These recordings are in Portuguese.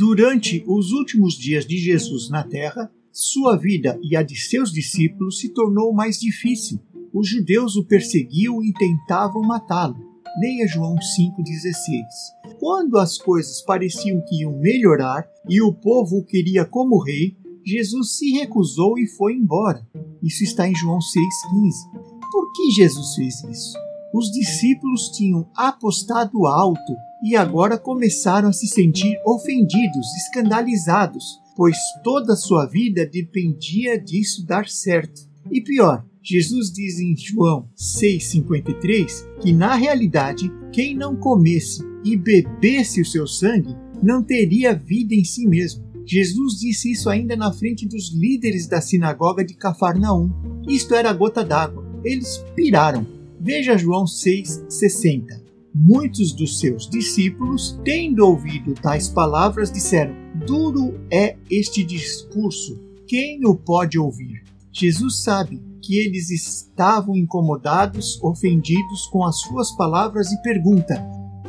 Durante os últimos dias de Jesus na terra, sua vida e a de seus discípulos se tornou mais difícil. Os judeus o perseguiam e tentavam matá-lo. Leia João 5,16. Quando as coisas pareciam que iam melhorar e o povo o queria como rei, Jesus se recusou e foi embora. Isso está em João 6,15. Por que Jesus fez isso? Os discípulos tinham apostado alto e agora começaram a se sentir ofendidos, escandalizados, pois toda a sua vida dependia disso dar certo. E pior, Jesus diz em João 6,53 que, na realidade, quem não comesse e bebesse o seu sangue não teria vida em si mesmo. Jesus disse isso ainda na frente dos líderes da sinagoga de Cafarnaum. Isto era a gota d'água. Eles piraram. Veja João 6,60. Muitos dos seus discípulos, tendo ouvido tais palavras, disseram: Duro é este discurso, quem o pode ouvir? Jesus sabe que eles estavam incomodados, ofendidos com as suas palavras e pergunta: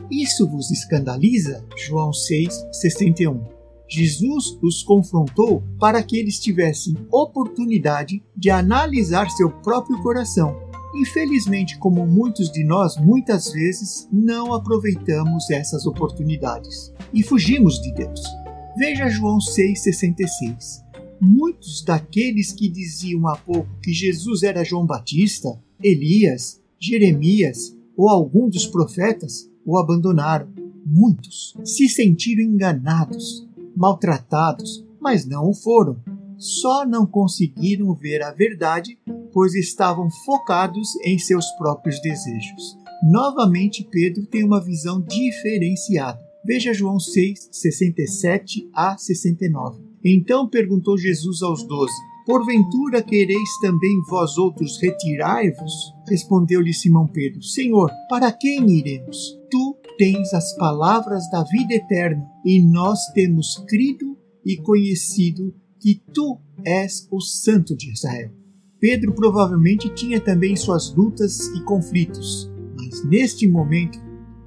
Isso vos escandaliza? João 6,61. Jesus os confrontou para que eles tivessem oportunidade de analisar seu próprio coração. Infelizmente, como muitos de nós, muitas vezes não aproveitamos essas oportunidades e fugimos de Deus. Veja João 6,66. Muitos daqueles que diziam há pouco que Jesus era João Batista, Elias, Jeremias ou algum dos profetas o abandonaram. Muitos se sentiram enganados maltratados, mas não o foram. Só não conseguiram ver a verdade, pois estavam focados em seus próprios desejos. Novamente, Pedro tem uma visão diferenciada. Veja João 6, 67 a 69. Então perguntou Jesus aos doze: Porventura quereis também vós outros retirai-vos? Respondeu-lhe Simão Pedro: Senhor, para quem iremos? Tu tens as palavras da vida eterna, e nós temos crido e conhecido que tu és o Santo de Israel. Pedro provavelmente tinha também suas lutas e conflitos, mas neste momento,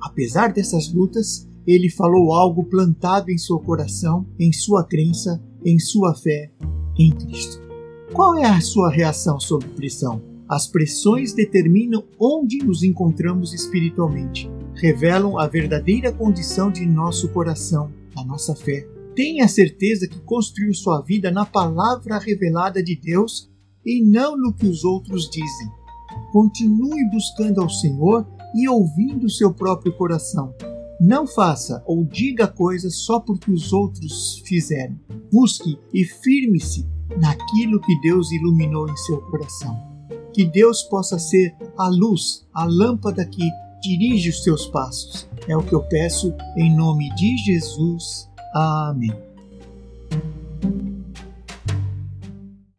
apesar dessas lutas, ele falou algo plantado em seu coração, em sua crença, em sua fé em Cristo. Qual é a sua reação sob pressão? As pressões determinam onde nos encontramos espiritualmente revelam a verdadeira condição de nosso coração, a nossa fé. Tenha certeza que construiu sua vida na palavra revelada de Deus e não no que os outros dizem. Continue buscando ao Senhor e ouvindo seu próprio coração. Não faça ou diga coisas só porque os outros fizeram. Busque e firme-se naquilo que Deus iluminou em seu coração. Que Deus possa ser a luz, a lâmpada que dirige os teus passos. É o que eu peço em nome de Jesus. Amém.